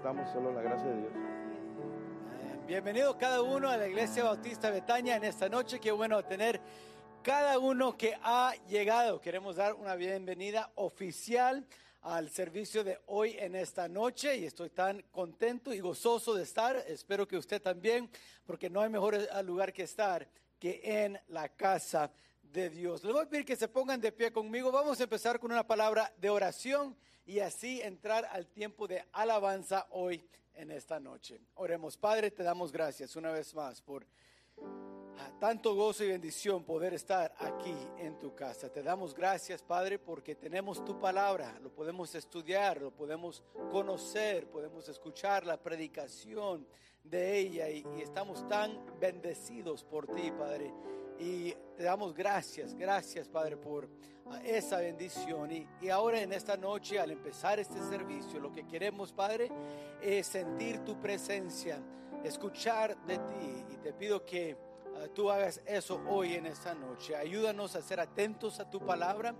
estamos, solo la gracia de Dios. Bienvenido cada uno a la Iglesia Bautista Betania en esta noche. Qué bueno tener cada uno que ha llegado. Queremos dar una bienvenida oficial al servicio de hoy en esta noche y estoy tan contento y gozoso de estar. Espero que usted también, porque no hay mejor lugar que estar que en la casa de Dios. Les voy a pedir que se pongan de pie conmigo. Vamos a empezar con una palabra de oración y así entrar al tiempo de alabanza hoy en esta noche. Oremos, Padre, te damos gracias una vez más por ah, tanto gozo y bendición poder estar aquí en tu casa. Te damos gracias, Padre, porque tenemos tu palabra, lo podemos estudiar, lo podemos conocer, podemos escuchar la predicación de ella y, y estamos tan bendecidos por ti, Padre. Y te damos gracias, gracias Padre por ah, esa bendición. Y, y, ahora en esta noche, al empezar este servicio, lo que queremos Padre es sentir tu presencia, escuchar de ti. Y te pido que uh, tú hagas eso hoy en esta noche. Ayúdanos a ser atentos a tu palabra,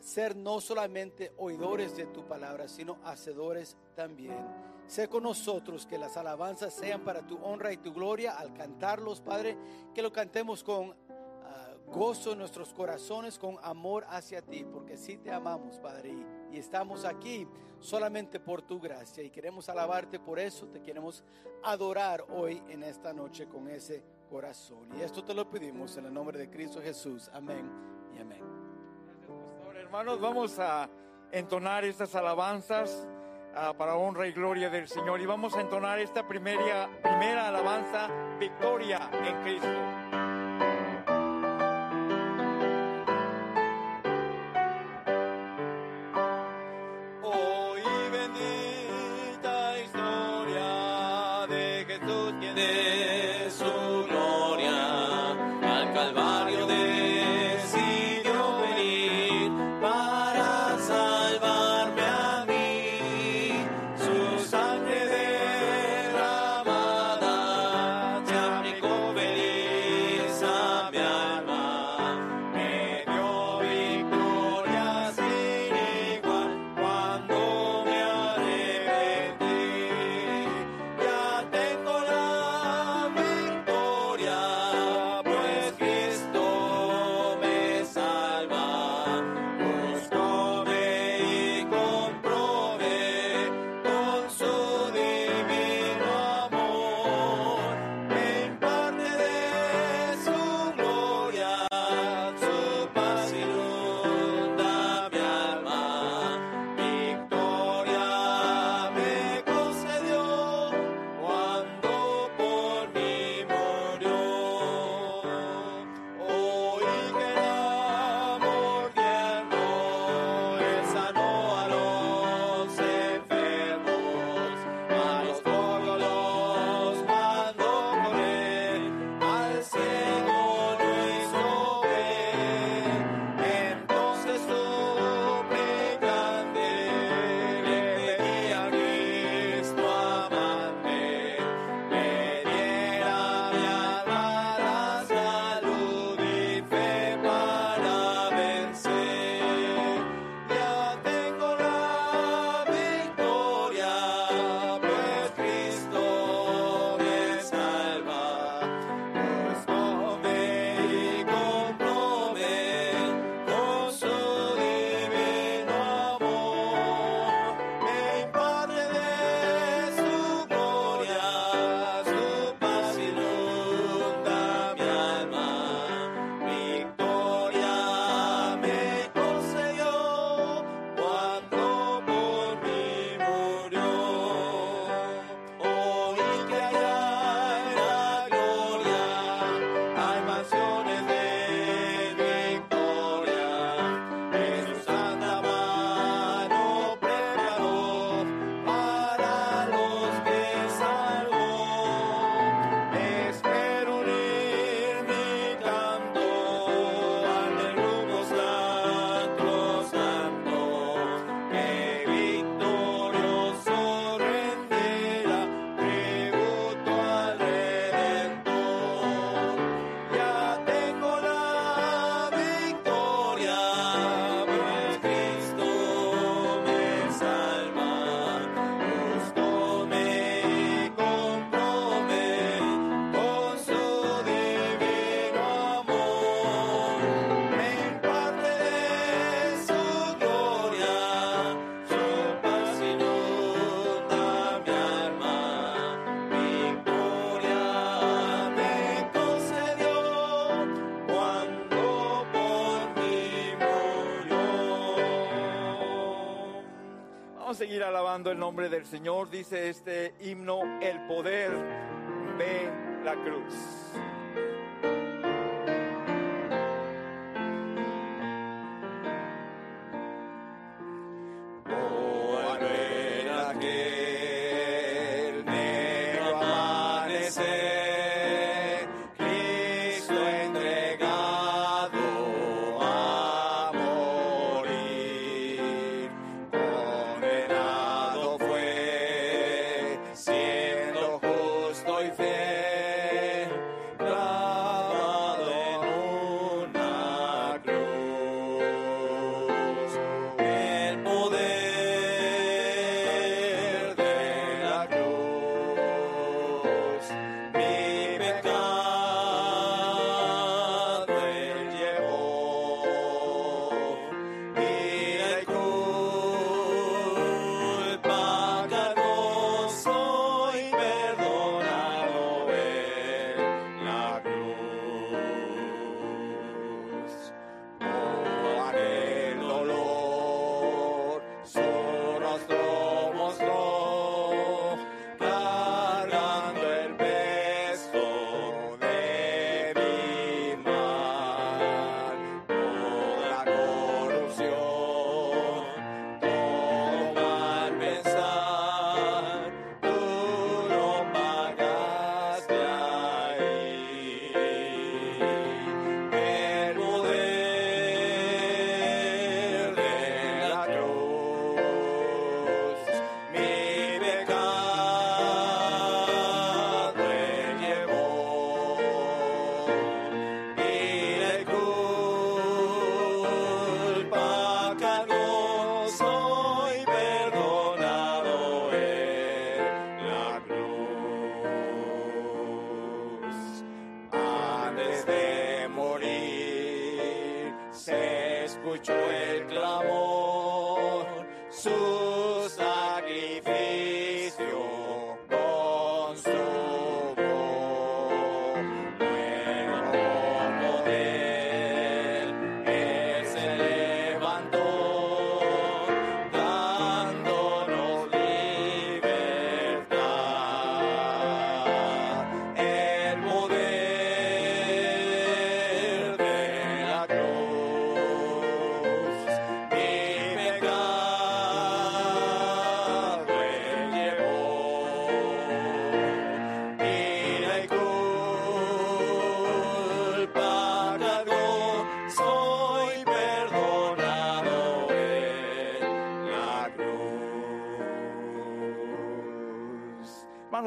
ser no solamente oidores de tu palabra, sino hacedores también. Sé con nosotros que las alabanzas sean para tu honra y tu gloria al cantarlos, Padre, que lo cantemos con gozo en nuestros corazones con amor hacia ti, porque sí te amamos, Padre, y, estamos aquí solamente por tu gracia y queremos alabarte por eso, te queremos adorar hoy en esta noche con ese corazón. Y esto te lo pedimos en el nombre de Cristo Jesús. Amén y amén. Hermanos, vamos a entonar estas alabanzas uh, para honra y gloria del Señor y vamos a entonar esta primera, primera alabanza, victoria en Cristo. Alabando el nombre del Señor. Dice este himno, el poder ve la cruz.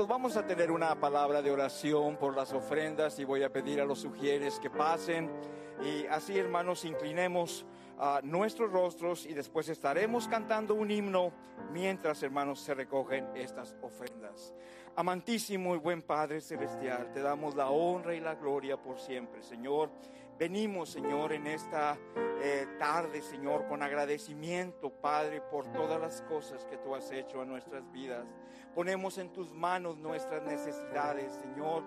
Vamos a tener una palabra de oración por las ofrendas y voy a pedir a los sugieres que pasen. Y así, hermanos, inclinemos a nuestros rostros y después estaremos cantando un himno mientras, hermanos, se recogen estas ofrendas. Amantísimo y buen Padre Celestial, te damos la honra y la gloria por siempre, Señor. Venimos, Señor, en esta eh, tarde, Señor, con agradecimiento, Padre, por todas las cosas que tú has hecho en nuestras vidas. Ponemos en tus manos nuestras necesidades, Señor.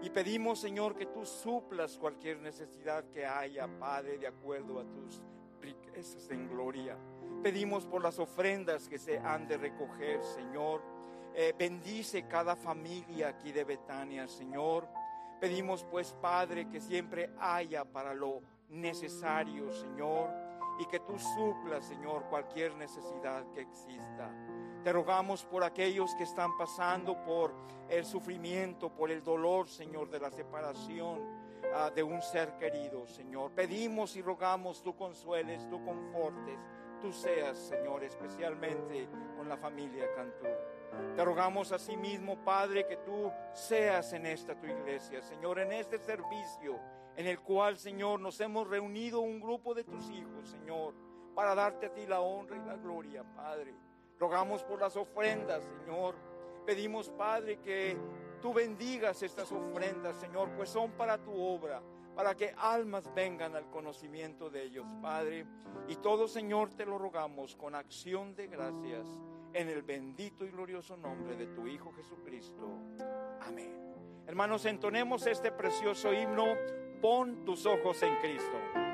Y pedimos, Señor, que tú suplas cualquier necesidad que haya, Padre, de acuerdo a tus riquezas en gloria. Pedimos por las ofrendas que se han de recoger, Señor. Eh, bendice cada familia aquí de Betania, Señor. Pedimos pues, Padre, que siempre haya para lo necesario, Señor, y que tú suplas, Señor, cualquier necesidad que exista. Te rogamos por aquellos que están pasando por el sufrimiento, por el dolor, Señor, de la separación ah, de un ser querido, Señor. Pedimos y rogamos tú consueles, tú confortes, tú seas, Señor, especialmente con la familia Cantú. Te rogamos asimismo, Padre, que tú seas en esta tu iglesia, Señor, en este servicio en el cual, Señor, nos hemos reunido un grupo de tus hijos, Señor, para darte a ti la honra y la gloria, Padre. Rogamos por las ofrendas, Señor. Pedimos, Padre, que tú bendigas estas ofrendas, Señor, pues son para tu obra, para que almas vengan al conocimiento de ellos, Padre. Y todo, Señor, te lo rogamos con acción de gracias en el bendito y glorioso nombre de tu Hijo Jesucristo. Amén. Hermanos, entonemos este precioso himno, pon tus ojos en Cristo.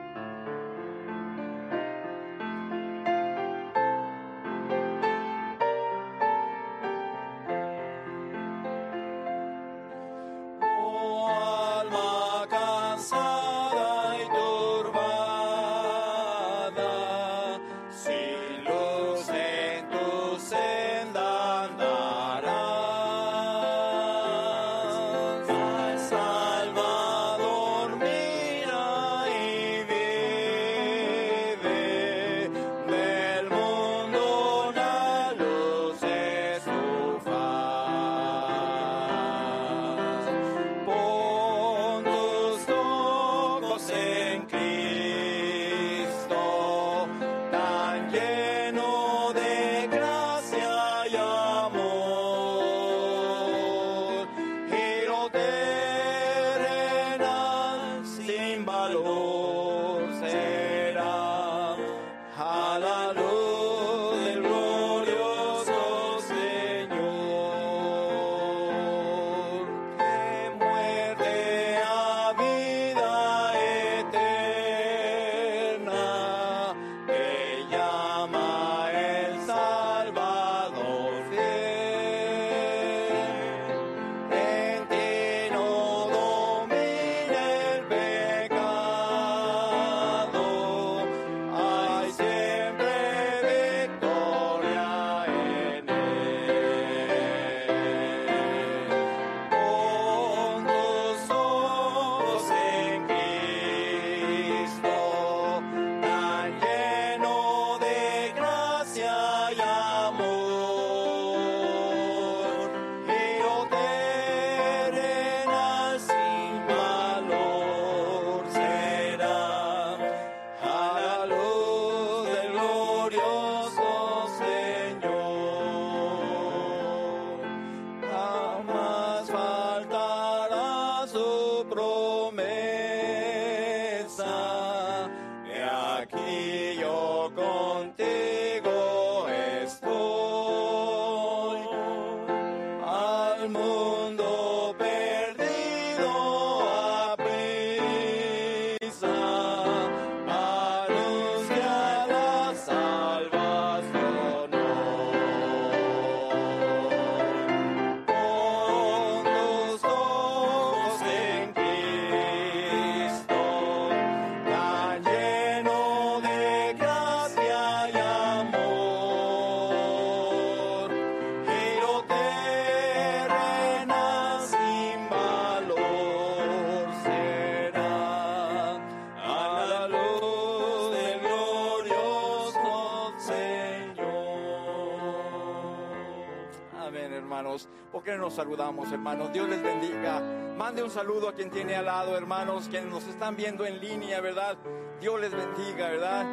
Nos saludamos, hermanos? Dios les bendiga. Mande un saludo a quien tiene al lado, hermanos, quienes nos están viendo en línea, ¿verdad? Dios les bendiga, ¿verdad?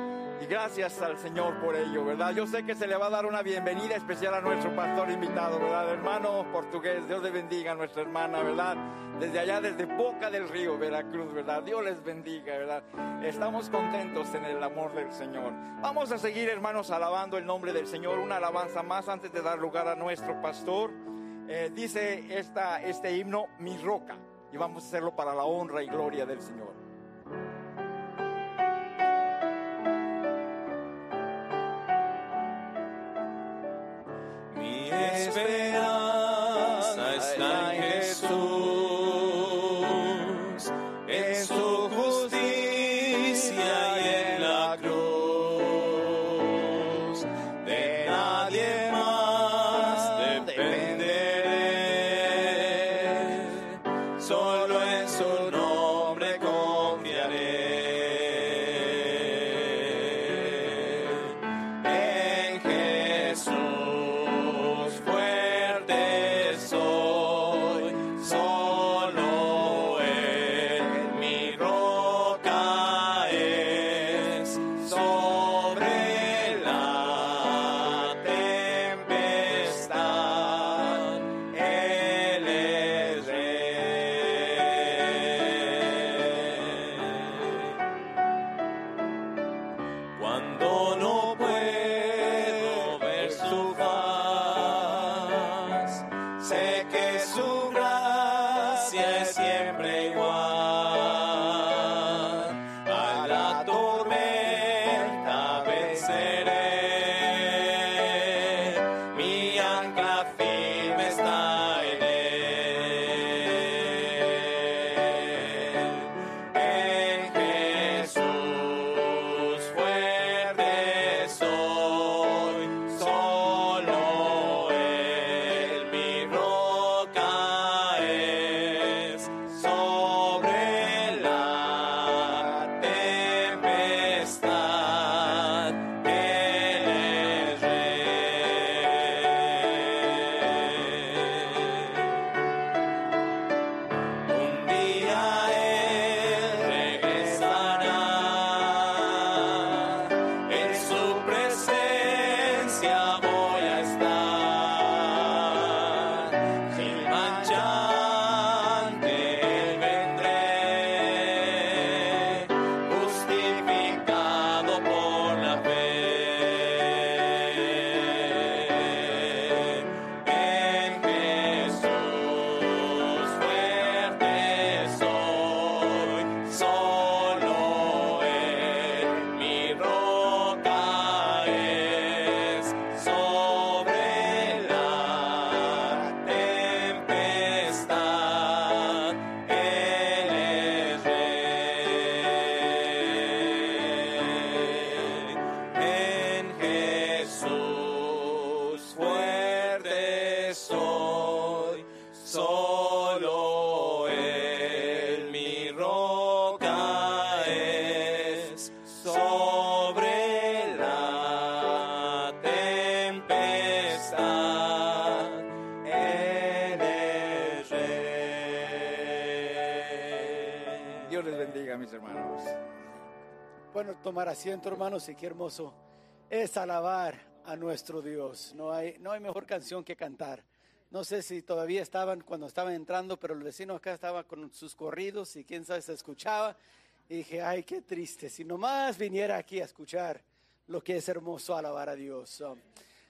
Y gracias al Señor por ello, ¿verdad? Yo sé que se le va a dar una bienvenida especial a nuestro pastor invitado, ¿verdad? Hermano portugués, Dios le bendiga a nuestra hermana, ¿verdad? Desde allá, desde Boca del Río, Veracruz, ¿verdad? Dios les bendiga, ¿verdad? Estamos contentos en el amor del Señor. Vamos a seguir, hermanos, alabando el nombre del Señor. Una alabanza más antes de dar lugar a nuestro pastor. Eh, dice esta, este himno, mi roca. Y vamos a hacerlo para la honra y gloria del Señor. Tomar asiento, hermanos, y qué hermoso es alabar a nuestro Dios. No hay, no hay mejor canción que cantar. No sé si todavía estaban cuando estaban entrando, pero el vecino acá estaba con sus corridos y quién sabe se escuchaba. Y dije, ay, qué triste, si nomás viniera aquí a escuchar lo que es hermoso alabar a Dios. Um,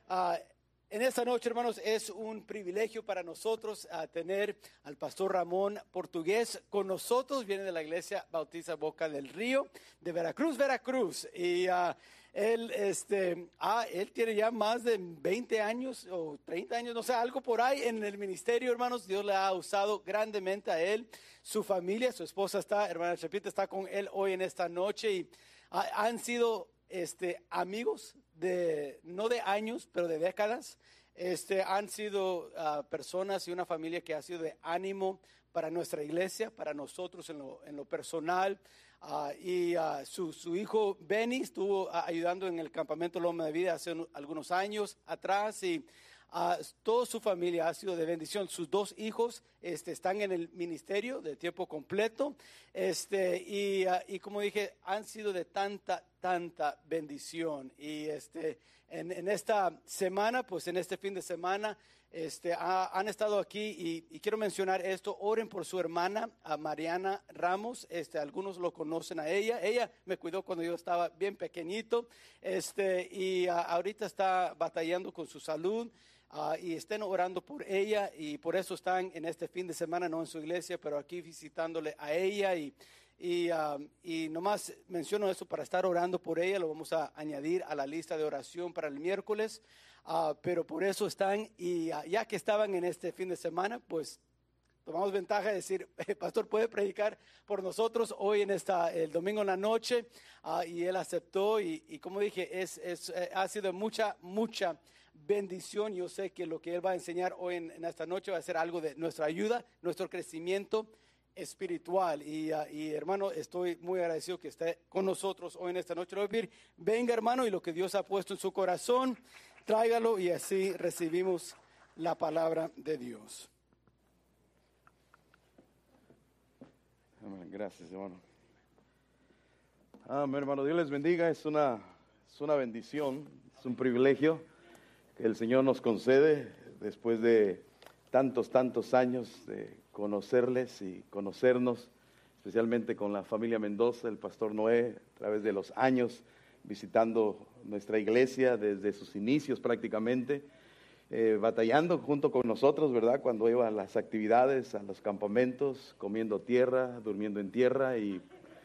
ah, en esta noche, hermanos, es un privilegio para nosotros ah, tener al pastor Ramón Portugués con nosotros. Viene de la iglesia Bautista Boca del Río, de Veracruz, Veracruz. Y ah, él, este, ah, él tiene ya más de 20 años o 30 años, no sé, algo por ahí en el ministerio, hermanos. Dios le ha usado grandemente a él, su familia, su esposa está, hermana Chapita, está con él hoy en esta noche y ah, han sido este, amigos no de años, pero de décadas. Este, han sido ah, personas y una familia que ha sido de ánimo para nuestra iglesia, para nosotros en lo, personal. Ah, y ah, su, hijo Benny estuvo ayudando en el campamento Loma de Vida hace un- algunos años atrás a toda su familia ha sido de bendición. Sus dos hijos este, están en el ministerio de tiempo completo. Este, y, ah, y como dije, han sido de tanta, tanta bendición. Y este, en, en esta semana, pues en este fin de semana, este, ha- han estado aquí y, y quiero mencionar esto. Oren por su hermana, a Mariana Ramos. Este, algunos lo conocen a ella. Ella me cuidó cuando yo estaba bien pequeñito. Este, y ah, ahorita está batallando con su salud. Ah, y estén orando por ella y por eso están en este fin de semana, no en su iglesia, pero aquí visitándole a ella y, y, ah, y nomás menciono eso para estar orando por ella, lo vamos a añadir a la lista de oración para el miércoles, Ah, pero por eso están y ah, ya que estaban en este fin de semana, pues tomamos ventaja de decir, "Eh, pastor, puede predicar por nosotros hoy en esta, el domingo en la noche, Ah, y él aceptó y, y como dije, es, es, eh, ha sido mucha, mucha bendición. Yo sé que lo que él va a enseñar hoy en, esta noche va a ser algo de nuestra ayuda, nuestro crecimiento espiritual. Y, ah, hermano, estoy muy agradecido que esté con nosotros hoy en esta noche. Venga hermano, y lo que Dios ha puesto en su corazón, tráigalo y así recibimos la palabra de Dios. Gracias, hermano. Amén, hermano. Dios les bendiga. Es una, es una bendición, es un privilegio el Señor nos concede después de tantos, tantos años de conocerles y conocernos, especialmente con la familia Mendoza, el pastor Noé, a través de los años visitando nuestra iglesia desde sus inicios prácticamente eh, batallando junto con nosotros, ¿verdad? Cuando iba a las actividades, a los campamentos, comiendo tierra, durmiendo en tierra y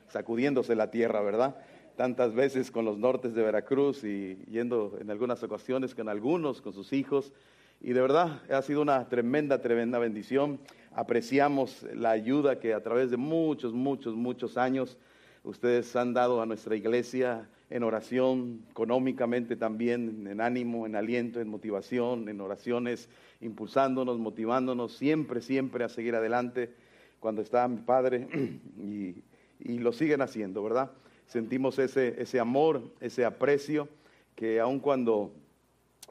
sacudiéndose la tierra, ¿verdad? Tantas veces con los nortes de Veracruz y yendo en algunas ocasiones con algunos, con sus hijos. Y de verdad ha sido una tremenda, tremenda bendición. Apreciamos la ayuda que a través de muchos, muchos, muchos años ustedes han dado a nuestra iglesia en oración, económicamente también, en ánimo, en aliento, en motivación, en oraciones, impulsándonos, motivándonos siempre, siempre a seguir adelante cuando estaba mi padre y, y lo siguen haciendo, ¿verdad? Sentimos ese, ese amor, ese aprecio, que aun cuando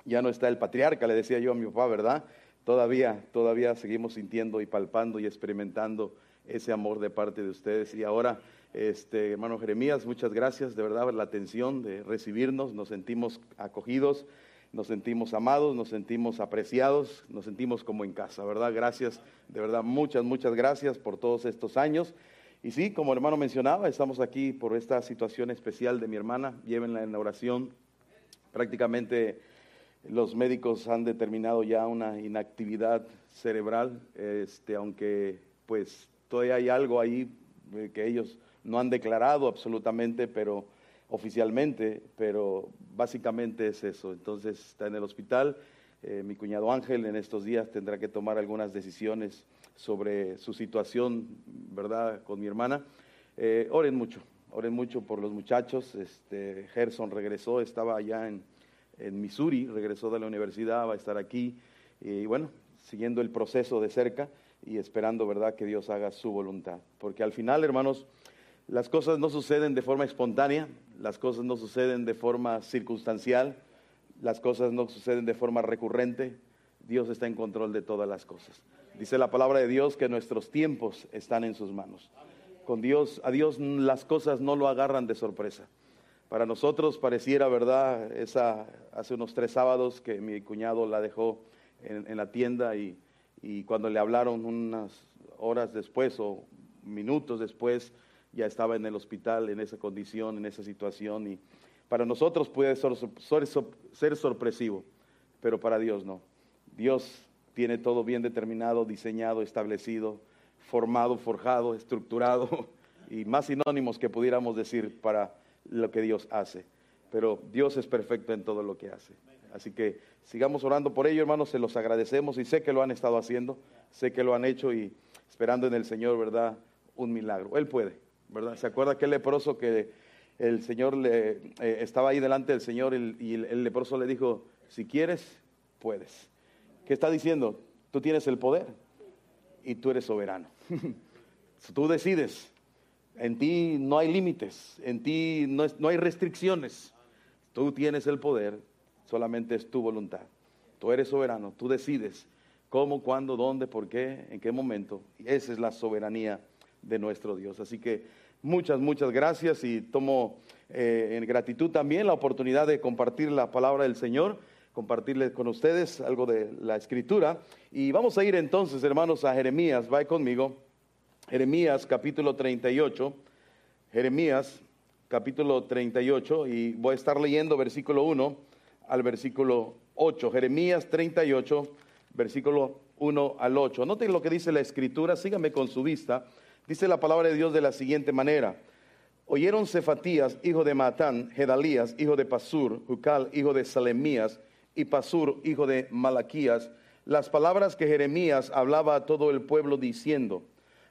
ya no está el patriarca, le decía yo a mi papá, ¿verdad? Todavía, todavía seguimos sintiendo y palpando y experimentando ese amor de parte de ustedes. Y ahora, este, hermano Jeremías, muchas gracias de verdad por la atención de recibirnos. Nos sentimos acogidos, nos sentimos amados, nos sentimos apreciados, nos sentimos como en casa, ¿verdad? Gracias, de verdad, muchas, muchas gracias por todos estos años. Y sí, como hermano mencionaba, estamos aquí por esta situación especial de mi hermana. Llévenla en oración. Prácticamente los médicos han determinado ya una inactividad cerebral, este, aunque pues todavía hay algo ahí eh, que ellos no han declarado absolutamente, pero oficialmente, pero básicamente es eso. Entonces está en el hospital. Eh, mi cuñado Ángel en estos días tendrá que tomar algunas decisiones sobre su situación, ¿verdad?, con mi hermana. Eh, oren mucho, oren mucho por los muchachos. Este, Gerson regresó, estaba allá en, en Missouri, regresó de la universidad, va a estar aquí. Y bueno, siguiendo el proceso de cerca y esperando, ¿verdad?, que Dios haga su voluntad. Porque al final, hermanos, las cosas no suceden de forma espontánea, las cosas no suceden de forma circunstancial, las cosas no suceden de forma recurrente. Dios está en control de todas las cosas. Dice la palabra de Dios que nuestros tiempos están en sus manos. Con Dios, a Dios las cosas no lo agarran de sorpresa. Para nosotros pareciera, ¿verdad? Esa, hace unos tres sábados que mi cuñado la dejó en, la tienda y, y cuando le hablaron unas horas después o minutos después, ya estaba en el hospital en esa condición, en esa situación. Y para nosotros puede ser sorpresivo, pero para Dios no. Dios tiene todo bien determinado, diseñado, establecido, formado, forjado, estructurado y más sinónimos que pudiéramos decir para lo que Dios hace. Pero Dios es perfecto en todo lo que hace. Así que sigamos orando por ello, hermanos, se los agradecemos y sé que lo han estado haciendo, sé que lo han hecho y esperando en el Señor, ¿verdad? Un milagro. Él puede, ¿verdad? ¿Se acuerda aquel leproso que el Señor le, eh, estaba ahí delante del Señor y, el leproso le dijo, si quieres, puedes. ¿Qué está diciendo? Tú tienes el poder y tú eres soberano. tú decides. En ti no hay límites, en ti no, no, hay restricciones. Tú tienes el poder, solamente es tu voluntad. Tú eres soberano, tú decides cómo, cuándo, dónde, por qué, en qué momento. Esa es la soberanía de nuestro Dios. Así que muchas, muchas gracias y tomo eh, en gratitud también la oportunidad de compartir la palabra del Señor, compartirles con ustedes algo de la escritura. Y vamos a ir entonces, hermanos, a Jeremías. Va conmigo. Jeremías capítulo 38. Jeremías capítulo 38 y voy a estar leyendo versículo 1 al versículo 8. Jeremías 38, versículo 1 al 8. Noten lo que dice la escritura, síganme con su vista. Dice la palabra de Dios de la siguiente manera. Oyeron Cefatías, hijo de Matán, Gedalías, hijo de Pasur, Jucal, hijo de Salemías, y Pasur, hijo de Malaquías, las palabras que Jeremías hablaba a todo el pueblo diciendo,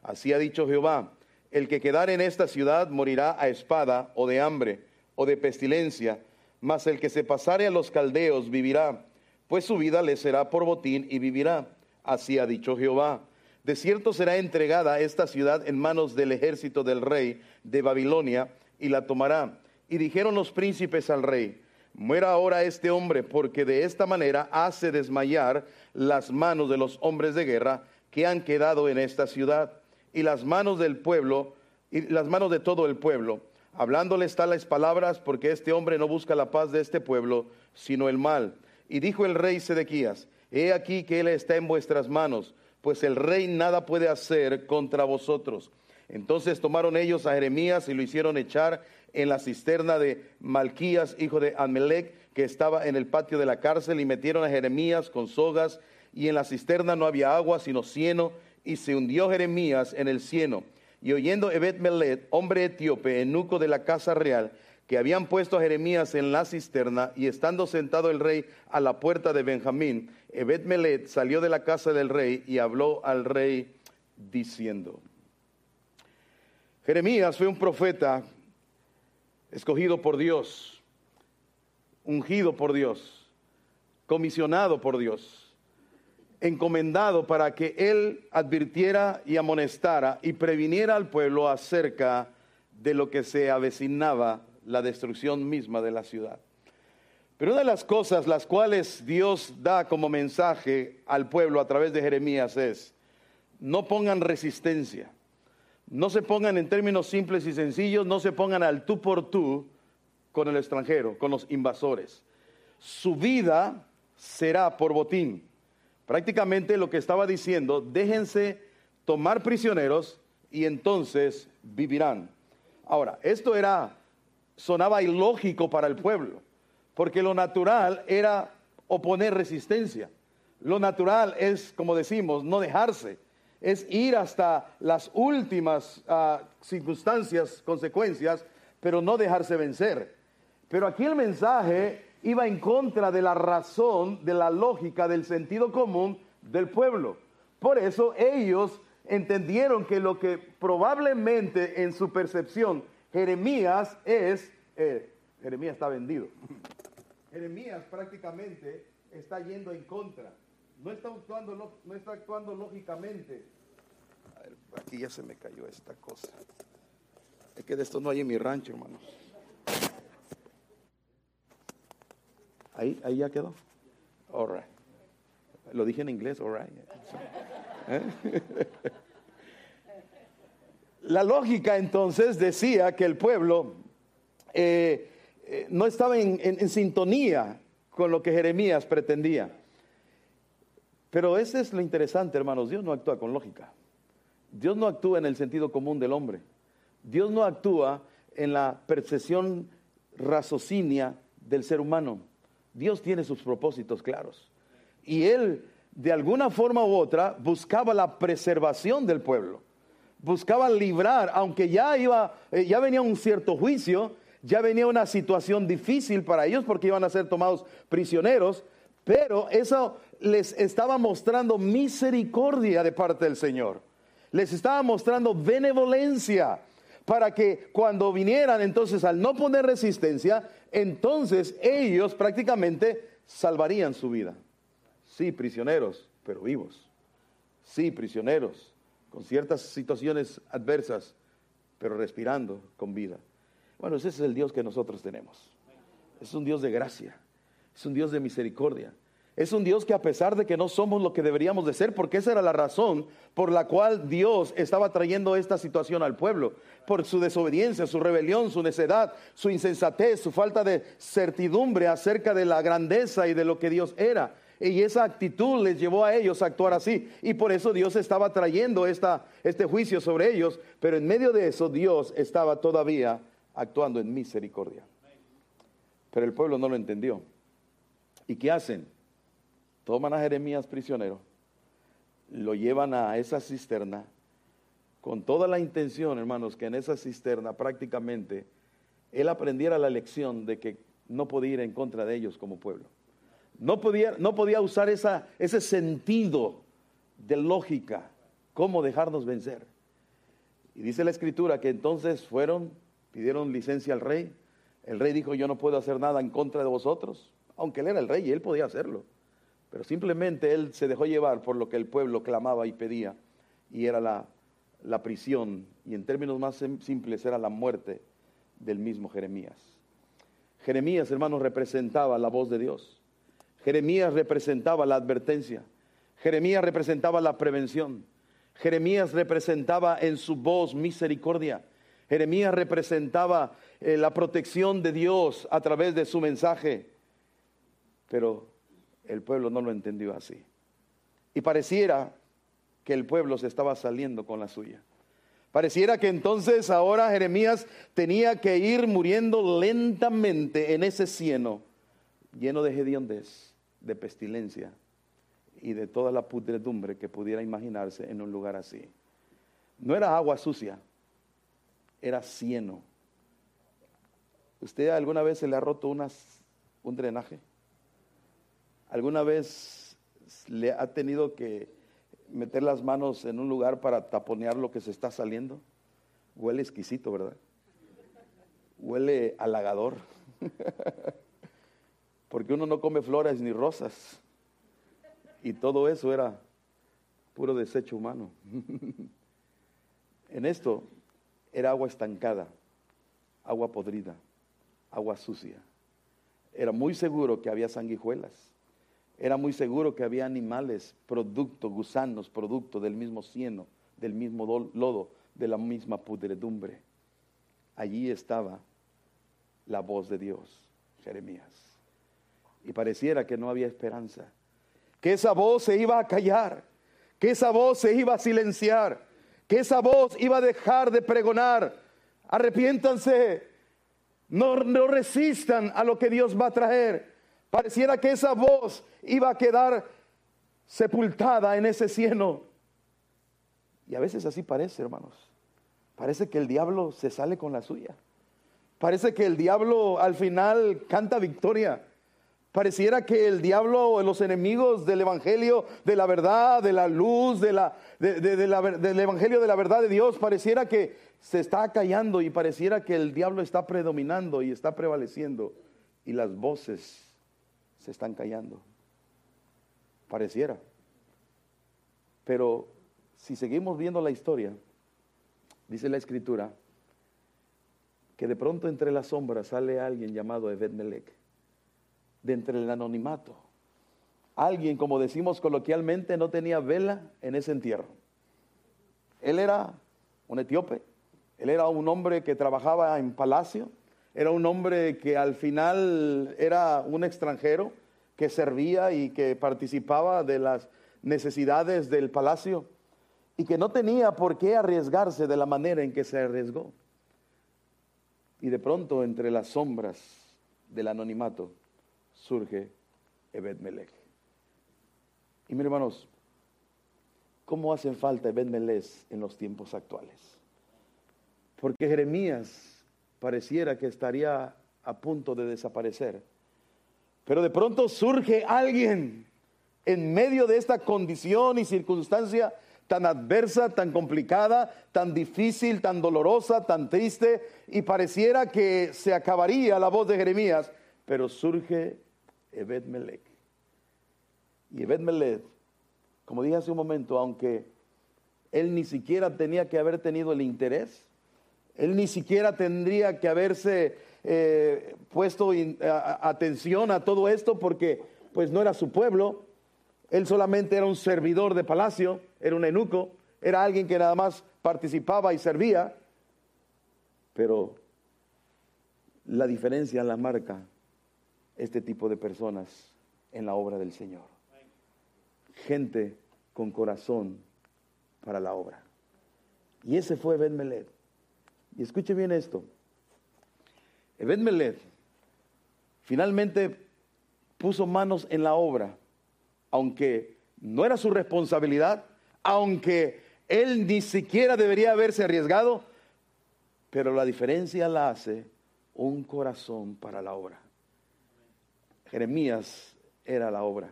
así ha dicho Jehová, el que quedare en esta ciudad morirá a espada o de hambre o de pestilencia, mas el que se pasare a los caldeos vivirá, pues su vida le será por botín y vivirá. Así ha dicho Jehová. De cierto será entregada esta ciudad en manos del ejército del rey de Babilonia y la tomará. Y dijeron los príncipes al rey, muera ahora este hombre, porque de esta manera hace desmayar las manos de los hombres de guerra que han quedado en esta ciudad y las manos del pueblo y las manos de todo el pueblo. Hablándoles tales palabras porque este hombre no busca la paz de este pueblo, sino el mal. Y dijo el rey Sedequías, he aquí que él está en vuestras manos, pues el rey nada puede hacer contra vosotros. Entonces tomaron ellos a Jeremías y lo hicieron echar en la cisterna de Malquías, hijo de Amelec, que estaba en el patio de la cárcel, y metieron a Jeremías con sogas, y en la cisterna no había agua, sino cieno, y se hundió Jeremías en el cieno. Y oyendo Ebed Melet, hombre etíope, enuco de la casa real, que habían puesto a Jeremías en la cisterna, y estando sentado el rey a la puerta de Benjamín, Ebed Melet salió de la casa del rey y habló al rey diciendo, Jeremías fue un profeta escogido por Dios, ungido por Dios, comisionado por Dios encomendado para que él advirtiera y amonestara y previniera al pueblo acerca de lo que se avecinaba la destrucción misma de la ciudad. Pero una de las cosas las cuales Dios da como mensaje al pueblo a través de Jeremías es, no pongan resistencia, no se pongan en términos simples y sencillos, no se pongan al tú por tú con el extranjero, con los invasores. Su vida será por botín Prácticamente lo que estaba diciendo, déjense tomar prisioneros y entonces vivirán. Ahora, esto era, sonaba ilógico para el pueblo, porque lo natural era oponer resistencia. Lo natural es, como decimos, no dejarse, es ir hasta las últimas ah, circunstancias, consecuencias, pero no dejarse vencer. Pero aquí el mensaje iba en contra de la razón, de la lógica, del sentido común del pueblo. Por eso ellos entendieron que lo que probablemente en su percepción Jeremías es, eh, Jeremías está vendido. Jeremías prácticamente está yendo en contra. No está actuando, no está actuando lógicamente. aquí ya se me cayó esta cosa. Es que de esto no hay en mi rancho, hermanos. Ahí, ahí ya quedó. All. Lo dije en inglés, all right. ¿Eh? La lógica entonces decía que el pueblo eh, eh, no estaba en, sintonía con lo que Jeremías pretendía. Pero ese es lo interesante, hermanos. Dios no actúa con lógica. Dios no actúa en el sentido común del hombre. Dios no actúa en la percepción raciocinia del ser humano. Dios tiene sus propósitos claros. Y Él, de alguna forma u otra, buscaba la preservación del pueblo. Buscaba librar, aunque ya iba, eh, ya venía un cierto juicio, ya venía una situación difícil para ellos porque iban a ser tomados prisioneros, pero eso les estaba mostrando misericordia de parte del Señor. Les estaba mostrando benevolencia para que cuando vinieran entonces al no poner resistencia, entonces ellos prácticamente salvarían su vida. Sí, prisioneros, pero vivos. Sí, prisioneros, con ciertas situaciones adversas, pero respirando con vida. Bueno, ese es el Dios que nosotros tenemos. Es un Dios de gracia, es un Dios de misericordia, Es un Dios que a pesar de que no somos lo que deberíamos de ser, porque esa era la razón por la cual Dios estaba trayendo esta situación al pueblo, por su desobediencia, su rebelión, su necedad, su insensatez, su falta de certidumbre acerca de la grandeza y de lo que Dios era. Y esa actitud les llevó a ellos a actuar así. Y por eso Dios estaba trayendo esta, este juicio sobre ellos. Pero en medio de eso Dios estaba todavía actuando en misericordia. Pero el pueblo no lo entendió. ¿Y qué hacen? Toman a Jeremías prisionero, lo llevan a esa cisterna, con toda la intención, hermanos, que en esa cisterna prácticamente él aprendiera la lección de que no podía ir en contra de ellos como pueblo. No podía, no podía usar ese sentido de lógica, cómo dejarnos vencer. Y dice la escritura que entonces fueron, pidieron licencia al rey. El rey dijo, yo no puedo hacer nada en contra de vosotros, aunque él era el rey y él podía hacerlo. Pero simplemente él se dejó llevar por lo que el pueblo clamaba y pedía, y era la, la prisión, y en términos más simples era la muerte del mismo Jeremías. Jeremías, hermanos, representaba la voz de Dios. Jeremías representaba la advertencia. Jeremías representaba la prevención. Jeremías representaba en su voz misericordia. Jeremías representaba eh, la protección de Dios a través de su mensaje. Pero el pueblo no lo entendió así. Y pareciera que el pueblo se estaba saliendo con la suya. Pareciera que entonces ahora Jeremías tenía que ir muriendo lentamente en ese cieno lleno de hediondez, de pestilencia y de toda la pudredumbre que pudiera imaginarse en un lugar así. No era agua sucia, era cieno. ¿Usted alguna vez se le ha roto un drenaje? ¿Alguna vez le ha tenido que meter las manos en un lugar para taponear lo que se está saliendo? Huele exquisito, ¿verdad? Huele halagador. Porque uno no come flores ni rosas. Y todo eso era puro desecho humano. en esto era agua estancada, agua podrida, agua sucia. Era muy seguro que había sanguijuelas era muy seguro que había animales, producto, gusanos, producto del mismo cieno, del mismo lodo, de la misma pudredumbre. Allí estaba la voz de Dios, Jeremías. Y pareciera que no había esperanza, que esa voz se iba a callar, que esa voz se iba a silenciar, que esa voz iba a dejar de pregonar. Arrepiéntanse, no, no resistan a lo que Dios va a traer. Pareciera que esa voz iba a quedar sepultada en ese cieno. Y a veces así parece, hermanos. Parece que el diablo se sale con la suya. Parece que el diablo al final canta victoria. Pareciera que el diablo los enemigos del evangelio, de la verdad, de la luz, de la, del evangelio de la verdad de Dios, pareciera que se está callando y pareciera que el diablo está predominando y está prevaleciendo. Y las voces se están callando. Pareciera. Pero si seguimos viendo la historia, dice la escritura, que de pronto entre las sombras sale alguien llamado Ebed-Melech, de entre el anonimato. Alguien, como decimos coloquialmente, no tenía vela en ese entierro. Él era un etíope, él era un hombre que trabajaba en palacio, era un hombre que al final era un extranjero que servía y que participaba de las necesidades del palacio y que no tenía por qué arriesgarse de la manera en que se arriesgó. Y de pronto entre las sombras del anonimato surge Ebed Melech. Y mis hermanos, ¿cómo hacen falta Ebed Melech en los tiempos actuales? Porque Jeremías pareciera que estaría a punto de desaparecer. Pero de pronto surge alguien en medio de esta condición y circunstancia tan adversa, tan complicada, tan difícil, tan dolorosa, tan triste, y pareciera que se acabaría la voz de Jeremías, pero surge Ebed Melech. Y Ebed Melech, como dije hace un momento, aunque él ni siquiera tenía que haber tenido el interés, él ni siquiera tendría que haberse eh, puesto atención a todo esto porque pues no era su pueblo, él solamente era un servidor de palacio, era un eunuco, era alguien que nada más participaba y servía, pero la diferencia la marca este tipo de personas en la obra del Señor. Gente con corazón para la obra. Y ese fue Ben Meled. Y escuche bien esto. Ben Meled finalmente puso manos en la obra, aunque no era su responsabilidad, aunque él ni siquiera debería haberse arriesgado, pero la diferencia la hace un corazón para la obra. Jeremías era la obra.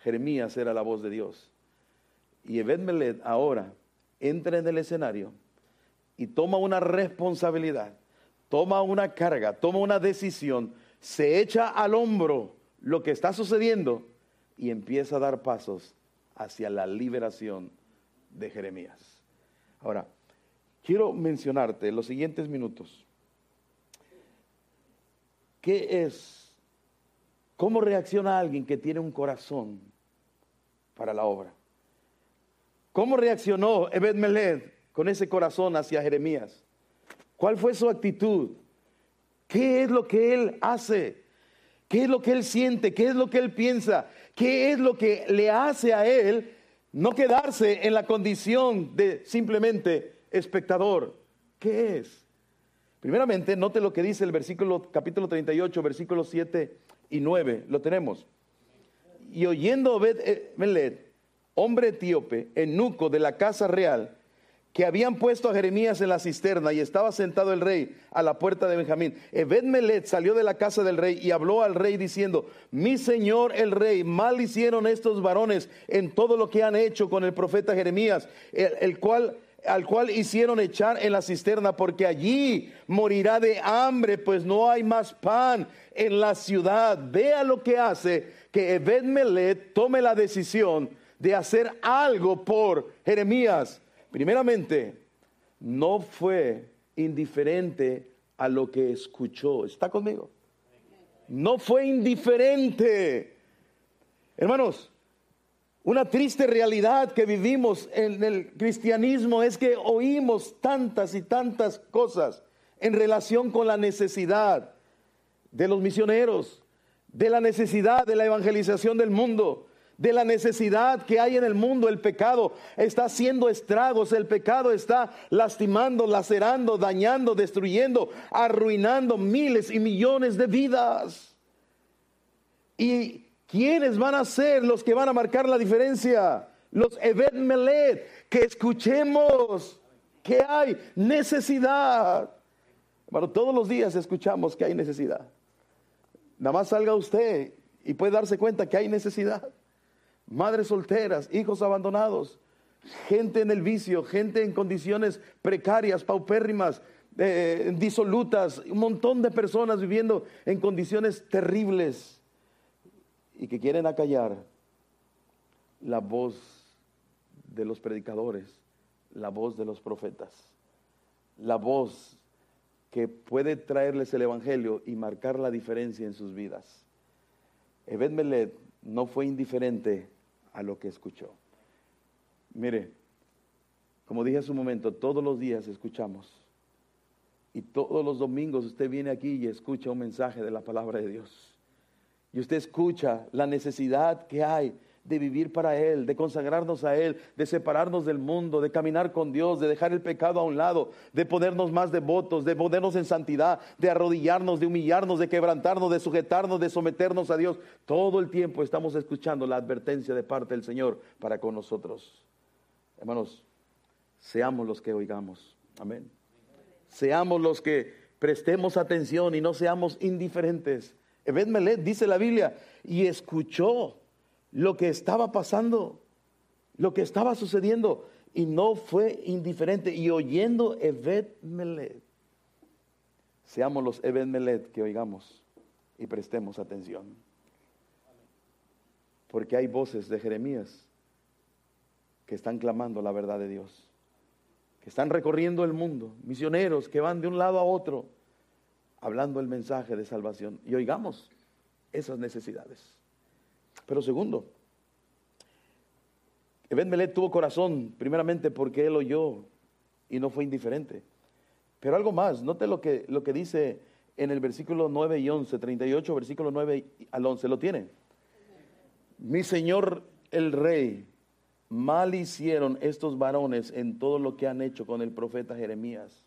Jeremías era la voz de Dios. Y Ebed ahora entra en el escenario y toma una responsabilidad, toma una carga, toma una decisión, se echa al hombro lo que está sucediendo y empieza a dar pasos hacia la liberación de Jeremías. Ahora, quiero mencionarte en los siguientes minutos. ¿Qué es? ¿Cómo reacciona alguien que tiene un corazón para la obra? ¿Cómo reaccionó Ebed Meled con ese corazón hacia Jeremías? ¿Cuál fue su actitud? ¿Qué es lo que él hace? ¿Qué es lo que él siente? ¿Qué es lo que él piensa? ¿Qué es lo que le hace a él no quedarse en la condición de simplemente espectador? ¿Qué es? Primeramente, note lo que dice el versículo capítulo 38, versículos 7 y 9. Lo tenemos. Y oyendo Obed Meled, hombre etíope, enuco de la casa real, que habían puesto a Jeremías en la cisterna y estaba sentado el rey a la puerta de Benjamín. Ebed Melet salió de la casa del rey y habló al rey diciendo, mi señor el rey, mal hicieron estos varones en todo lo que han hecho con el profeta Jeremías, el, cual al cual hicieron echar en la cisterna, porque allí morirá de hambre, pues no hay más pan en la ciudad. Vea lo que hace que Ebed Melet tome la decisión de hacer algo por Jeremías. Primeramente, no fue indiferente a lo que escuchó. ¿Está conmigo? No fue indiferente. Hermanos, una triste realidad que vivimos en el cristianismo es que oímos tantas y tantas cosas en relación con la necesidad de los misioneros, de la necesidad de la evangelización del mundo, de la necesidad que hay en el mundo. El pecado está haciendo estragos, el pecado está lastimando, lacerando, dañando, destruyendo, arruinando miles y millones de vidas. ¿Y quiénes van a ser los que van a marcar la diferencia? Los Evet Meled, que escuchemos que hay necesidad. Bueno, todos los días escuchamos que hay necesidad. Nada más salga usted y puede darse cuenta que hay necesidad madres solteras, hijos abandonados, gente en el vicio, gente en condiciones precarias, paupérrimas, eh, disolutas, un montón de personas viviendo en condiciones terribles y que quieren acallar la voz de los predicadores, la voz de los profetas, la voz que puede traerles el Evangelio y marcar la diferencia en sus vidas. Ebed Meled no fue indiferente a lo que escuchó. Mire, como dije hace un momento, todos los días escuchamos. Y todos los domingos usted viene aquí y escucha un mensaje de la palabra de Dios. Y usted escucha la necesidad que hay de vivir para Él, de consagrarnos a Él, de separarnos del mundo, de caminar con Dios, de dejar el pecado a un lado, de ponernos más devotos, de ponernos en santidad, de arrodillarnos, de humillarnos, de quebrantarnos, de sujetarnos, de someternos a Dios. Todo el tiempo estamos escuchando la advertencia de parte del Señor para con nosotros. Hermanos, seamos los que oigamos. Amén. Seamos los que prestemos atención y no seamos indiferentes. Ebed Melet dice la Biblia, y escuchó lo que estaba pasando, lo que estaba sucediendo, y no fue indiferente. Y oyendo Evet Meled, seamos los Evet Meled que oigamos y prestemos atención. Porque hay voces de Jeremías que están clamando la verdad de Dios, que están recorriendo el mundo, misioneros que van de un lado a otro, hablando el mensaje de salvación. Y oigamos esas necesidades. Pero segundo, Ebed tuvo corazón, primeramente porque él oyó y no fue indiferente. Pero algo más, note lo que, lo que dice en el versículo 9 y 11, 38, versículo 9 al 11, ¿lo tiene? Mi señor el rey, mal hicieron estos varones en todo lo que han hecho con el profeta Jeremías,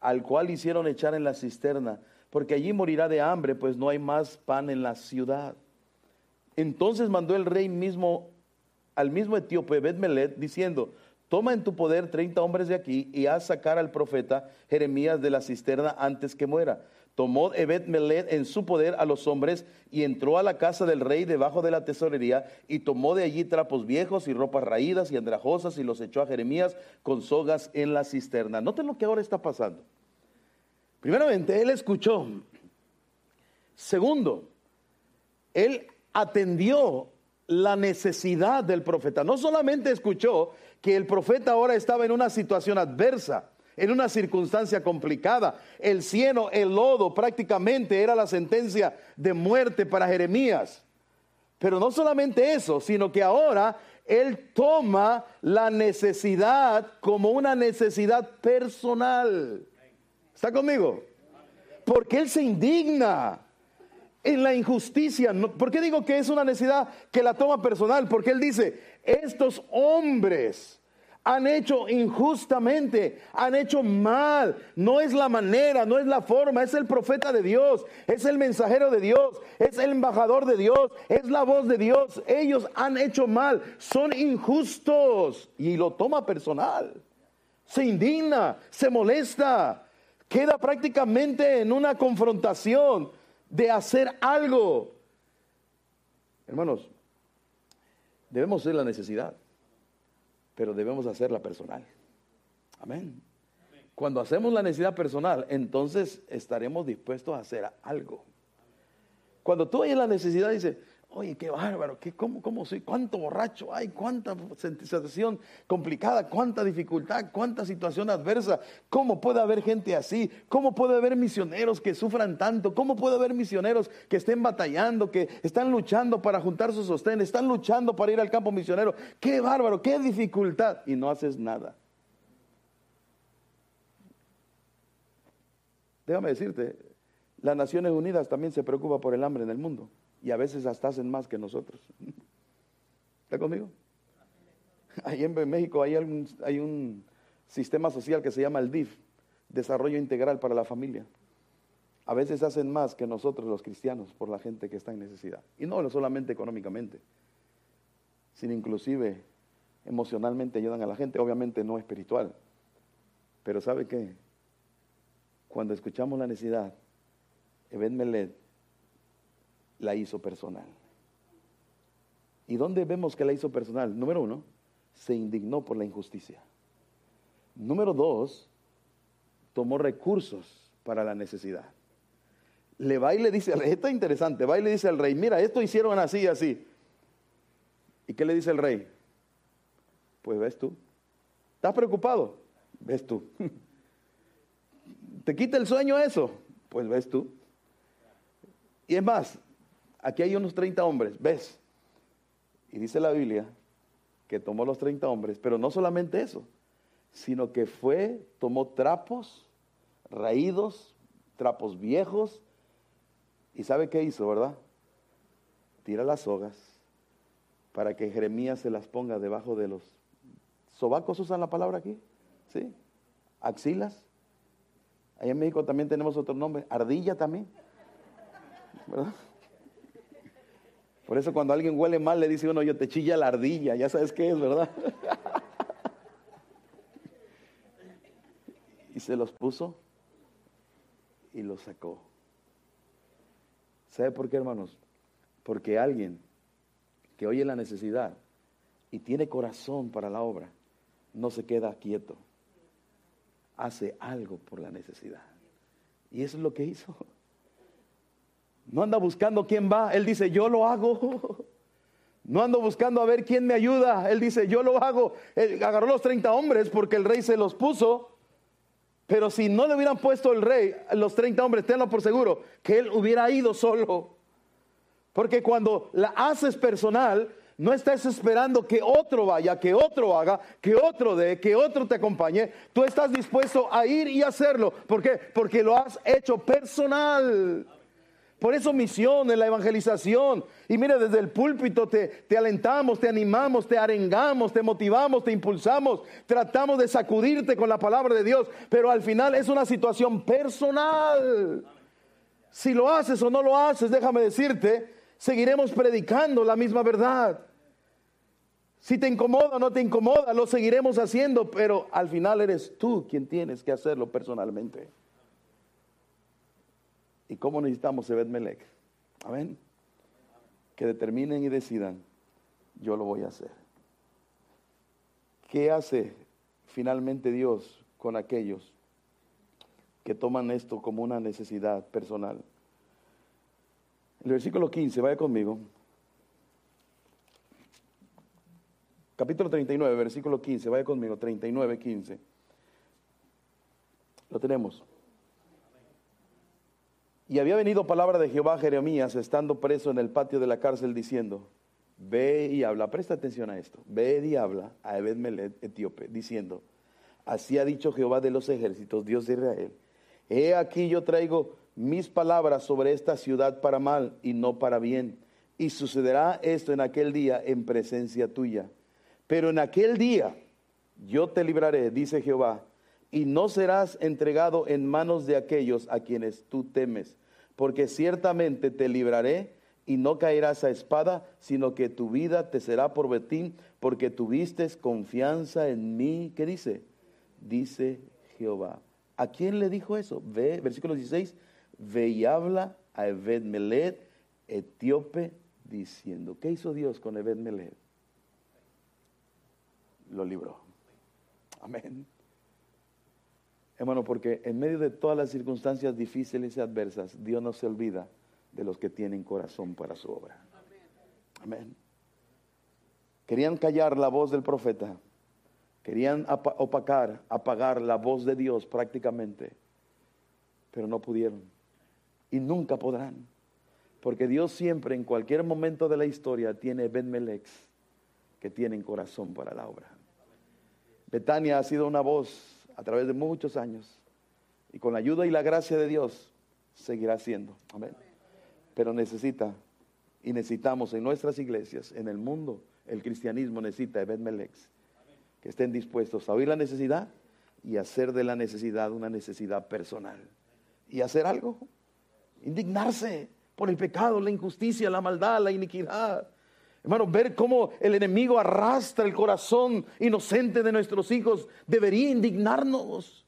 al cual hicieron echar en la cisterna, porque allí morirá de hambre, pues no hay más pan en la ciudad. Entonces mandó el rey mismo al mismo etíope Bet diciendo, toma en tu poder 30 hombres de aquí y haz sacar al profeta Jeremías de la cisterna antes que muera. Tomó Ebed Meled en su poder a los hombres y entró a la casa del rey debajo de la tesorería y tomó de allí trapos viejos y ropas raídas y andrajosas y los echó a Jeremías con sogas en la cisterna. Noten lo que ahora está pasando. Primeramente, él escuchó. Segundo, él atendió la necesidad del profeta. No solamente escuchó que el profeta ahora estaba en una situación adversa, en una circunstancia complicada. El cieno, el lodo, prácticamente era la sentencia de muerte para Jeremías. Pero no solamente eso, sino que ahora él toma la necesidad como una necesidad personal. ¿Está conmigo? Porque él se indigna en la injusticia. ¿Por qué digo que es una necesidad que la toma personal? Porque él dice, estos hombres han hecho injustamente, han hecho mal. No es la manera, no es la forma, es el profeta de Dios, es el mensajero de Dios, es el embajador de Dios, es la voz de Dios. Ellos han hecho mal, son injustos y lo toma personal. Se indigna, se molesta, queda prácticamente en una confrontación de hacer algo. Hermanos, debemos ser la necesidad pero debemos hacerla personal. Amén. Cuando hacemos la necesidad personal, entonces estaremos dispuestos a hacer algo. Cuando tú oyes la necesidad, dices, oye, qué bárbaro, qué, cómo, cómo soy, cuánto borracho hay, cuánta situación complicada, cuánta dificultad, cuánta situación adversa, cómo puede haber gente así, cómo puede haber misioneros que sufran tanto, cómo puede haber misioneros que estén batallando, que están luchando para juntar su sostén, están luchando para ir al campo misionero, qué bárbaro, qué dificultad, y no haces nada. Déjame decirte, las Naciones Unidas también se preocupa por el hambre en el mundo y a veces hasta hacen más que nosotros. ¿Está conmigo? Ahí en México hay, hay un sistema social que se llama el DIF, Desarrollo Integral para la Familia. A veces hacen más que nosotros los cristianos por la gente que está en necesidad. Y no solamente económicamente, sino inclusive emocionalmente ayudan a la gente, obviamente no espiritual. Pero ¿sabe qué? Cuando escuchamos la necesidad, Ebed Meled la hizo personal. ¿Y dónde vemos que la hizo personal? Número uno, se indignó por la injusticia. Número dos, tomó recursos para la necesidad. Le va y le dice al rey, esto es interesante, va y le dice al rey, mira, esto hicieron así y así. ¿Y qué le dice el rey? Pues ves tú. ¿Estás preocupado? Ves tú. ¿Te quita el sueño eso? Pues ves tú. Y es más, aquí hay unos 30 hombres, ¿ves? Y dice la Biblia que tomó los 30 hombres, pero no solamente eso, sino que fue, tomó trapos raídos, trapos viejos, y ¿sabe qué hizo, verdad? Tira las sogas para que Jeremías se las ponga debajo de los sobacos, usan la palabra aquí, ¿sí? Axilas. Allá en México también tenemos otro nombre, ardilla también, ¿verdad? Por eso cuando alguien huele mal le dice uno, yo te chilla la ardilla, ya sabes qué es, ¿verdad? y se los puso y los sacó. ¿Sabe por qué, hermanos? Porque alguien que oye la necesidad y tiene corazón para la obra, no se queda quieto. Hace algo por la necesidad. Y eso es lo que hizo. No anda buscando quién va, él dice, yo lo hago. No ando buscando a ver quién me ayuda, él dice, yo lo hago. Él agarró los 30 hombres porque el rey se los puso. Pero si no le hubieran puesto el rey los 30 hombres, tenlo por seguro, que él hubiera ido solo. Porque cuando la haces personal, no estás esperando que otro vaya, que otro haga, que otro dé, que otro te acompañe. Tú estás dispuesto a ir y hacerlo. ¿Por qué? Porque lo has hecho personal. Por eso misión en la evangelización. Y mire, desde el púlpito te, te, alentamos, te animamos, te arengamos, te motivamos, te impulsamos. Tratamos de sacudirte con la palabra de Dios. Pero al final es una situación personal. Si lo haces o no lo haces, déjame decirte, seguiremos predicando la misma verdad. Si te incomoda o no te incomoda, lo seguiremos haciendo, pero al final eres tú quien tienes que hacerlo personalmente. ¿Y cómo necesitamos Ebed Melech? Amén. Que determinen y decidan, yo lo voy a hacer. ¿Qué hace finalmente Dios con aquellos que toman esto como una necesidad personal? El versículo 15, vaya conmigo. Capítulo 39, versículo 15, vaya conmigo, 39, 15. Lo tenemos. Y había venido palabra de Jehová a Jeremías, estando preso en el patio de la cárcel, diciendo, ve y habla, presta atención a esto, ve y habla a Ebed Melet, etíope, diciendo, así ha dicho Jehová de los ejércitos, Dios de Israel, he aquí yo traigo mis palabras sobre esta ciudad para mal y no para bien. Y sucederá esto en aquel día en presencia tuya. Pero en aquel día yo te libraré, dice Jehová, y no serás entregado en manos de aquellos a quienes tú temes, porque ciertamente te libraré y no caerás a espada, sino que tu vida te será por betín, porque tuviste confianza en mí. ¿Qué dice? Dice Jehová. ¿A quién le dijo eso? Ve, versículo 16 ve y habla a Ebed Meled, etíope, diciendo, ¿qué hizo Dios con Ebed? Lo libró. Amén. Hermano, porque en medio de todas las circunstancias difíciles y adversas, Dios no se olvida de los que tienen corazón para su obra. Amén. Querían callar la voz del profeta, querían opacar, apagar la voz de Dios prácticamente, pero no pudieron y nunca podrán. Porque Dios siempre, en cualquier momento de la historia, tiene Ben Melex que tienen corazón para la obra. Betania ha sido una voz a través de muchos años y con la ayuda y la gracia de Dios seguirá siendo. Amén. Pero necesita y necesitamos en nuestras iglesias, en el mundo, el cristianismo necesita Ben Melex que estén dispuestos a oír la necesidad y hacer de la necesidad una necesidad personal y hacer algo indignarse por el pecado, la injusticia, la maldad, la iniquidad. Hermano, ver cómo el enemigo arrastra el corazón inocente de nuestros hijos debería indignarnos.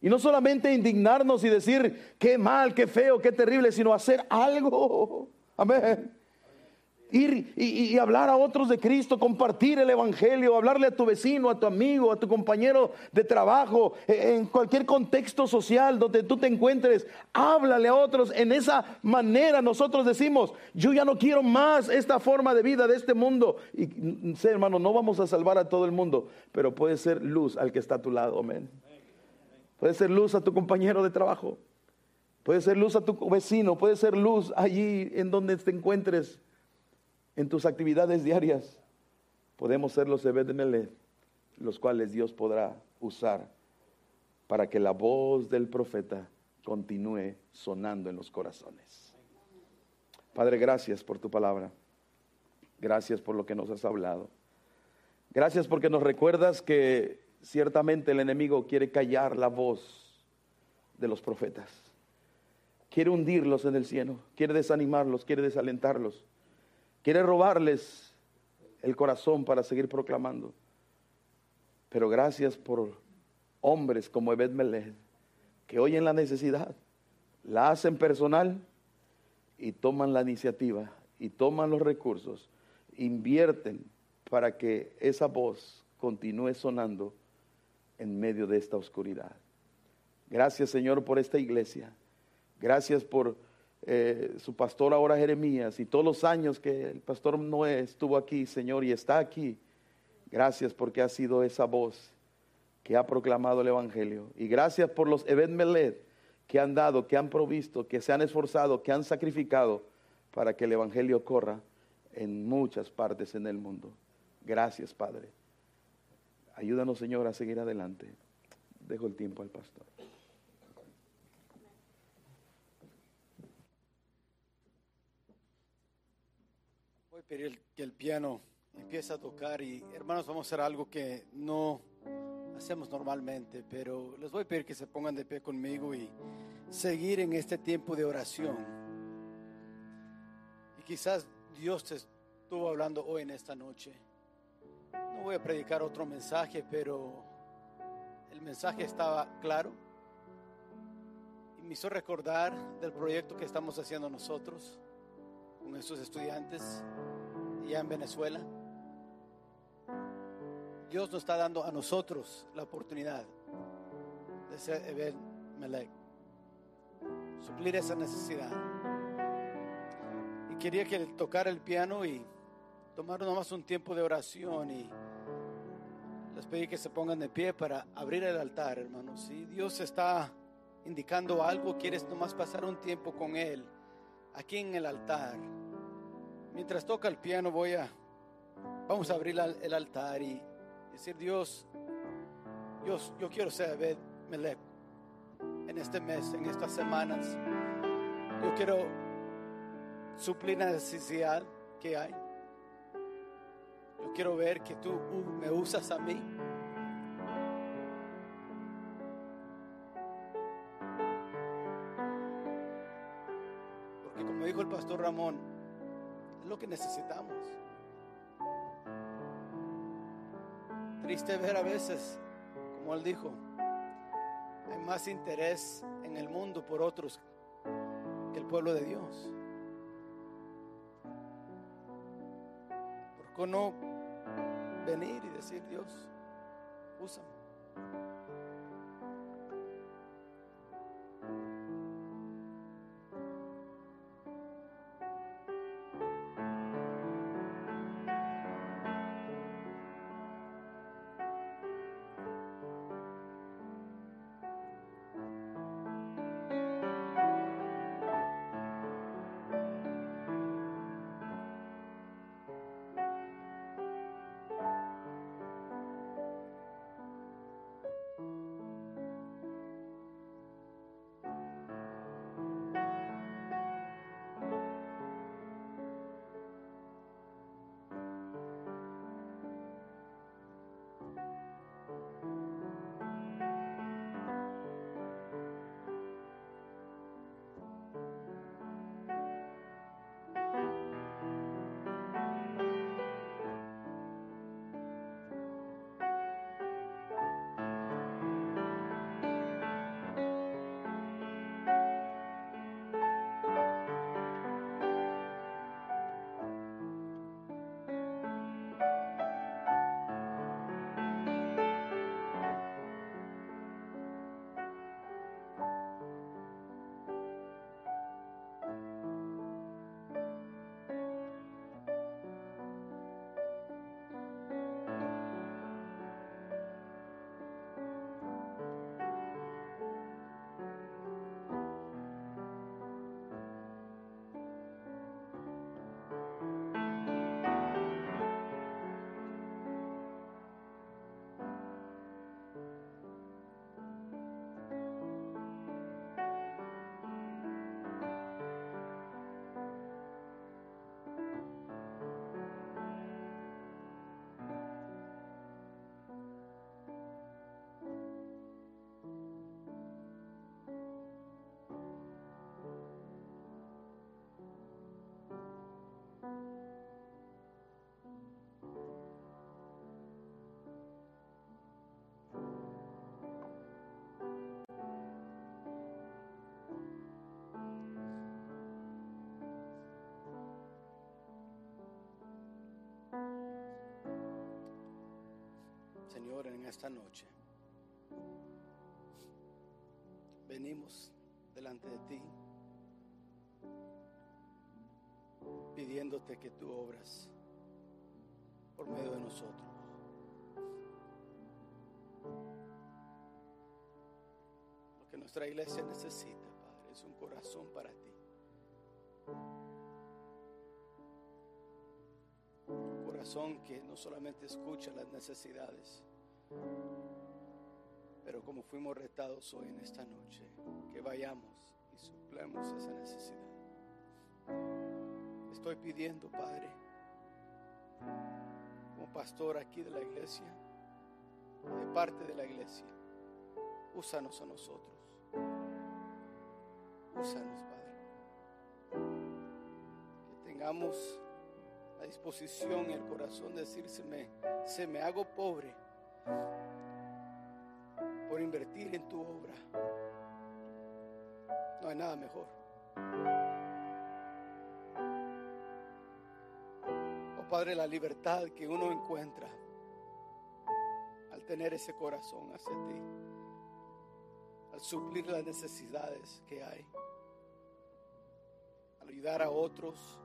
Y no solamente indignarnos y decir qué mal, qué feo, qué terrible, sino hacer algo. Amén ir y, hablar a otros de Cristo, compartir el Evangelio, hablarle a tu vecino, a tu amigo, a tu compañero de trabajo, e, en cualquier contexto social donde tú te encuentres, háblale a otros. En esa manera nosotros decimos, yo ya no quiero más esta forma de vida de este mundo. Y sé, hermano, no vamos a salvar a todo el mundo, pero puede ser luz al que está a tu lado, amén. Puede ser luz a tu compañero de trabajo. Puede ser luz a tu vecino, puede ser luz allí en donde te encuentres en tus actividades diarias, podemos ser los Ebed los cuales Dios podrá usar para que la voz del profeta continúe sonando en los corazones. Padre, gracias por tu palabra. Gracias por lo que nos has hablado. Gracias porque nos recuerdas que ciertamente el enemigo quiere callar la voz de los profetas. Quiere hundirlos en el cielo, quiere desanimarlos, quiere desalentarlos. Quiere robarles el corazón para seguir proclamando. Pero gracias por hombres como Ebed Melech, que oyen la necesidad, la hacen personal y toman la iniciativa y toman los recursos, invierten para que esa voz continúe sonando en medio de esta oscuridad. Gracias Señor por esta iglesia. Gracias por eh, su pastor ahora Jeremías y todos los años que el pastor Noé estuvo aquí, Señor, y está aquí. Gracias porque ha sido esa voz que ha proclamado el Evangelio. Y gracias por los Ebed Meled que han dado, que han provisto, que se han esforzado, que han sacrificado para que el Evangelio corra en muchas partes en el mundo. Gracias, Padre. Ayúdanos, Señor, a seguir adelante. Dejo el tiempo al pastor. Pedir que el piano empiece a tocar y hermanos vamos a hacer algo que no hacemos normalmente, pero les voy a pedir que se pongan de pie conmigo y seguir en este tiempo de oración. Y quizás Dios te estuvo hablando hoy en esta noche. No voy a predicar otro mensaje, pero el mensaje estaba claro y me hizo recordar del proyecto que estamos haciendo nosotros con estos estudiantes allá en Venezuela. Dios nos está dando a nosotros la oportunidad de ser Eben Melech, suplir esa necesidad. Y quería que tocara el piano y tomar nomás un tiempo de oración y les pedí que se pongan de pie para abrir el altar, hermanos. Si Dios está indicando algo, quieres nomás pasar un tiempo con Él aquí en el altar. Mientras toca el piano voy a, vamos a abrir el altar y decir, Dios, yo, yo quiero ser Melech en este mes, en estas semanas. Yo quiero suplir la necesidad que hay. Yo quiero ver que tú me usas a mí. Porque como dijo el pastor Ramón, lo que necesitamos. Triste ver a veces, como él dijo, hay más interés en el mundo por otros que el pueblo de Dios. ¿Por qué no venir y decir, Dios, úsame? Señor, en esta noche venimos delante de ti pidiéndote que tú obras por medio de nosotros. Lo que nuestra iglesia necesita, que no solamente escucha las necesidades, pero como fuimos retados hoy en esta noche, que vayamos y suplemos esa necesidad. Estoy pidiendo, Padre, como pastor aquí de la iglesia, de parte de la iglesia, úsanos a nosotros. Úsanos, Padre. Que tengamos la disposición y el corazón de decir, se me, se me hago pobre por invertir en tu obra. No hay nada mejor. Oh Padre, la libertad que uno encuentra al tener ese corazón hacia ti, al suplir las necesidades que hay, al ayudar a otros,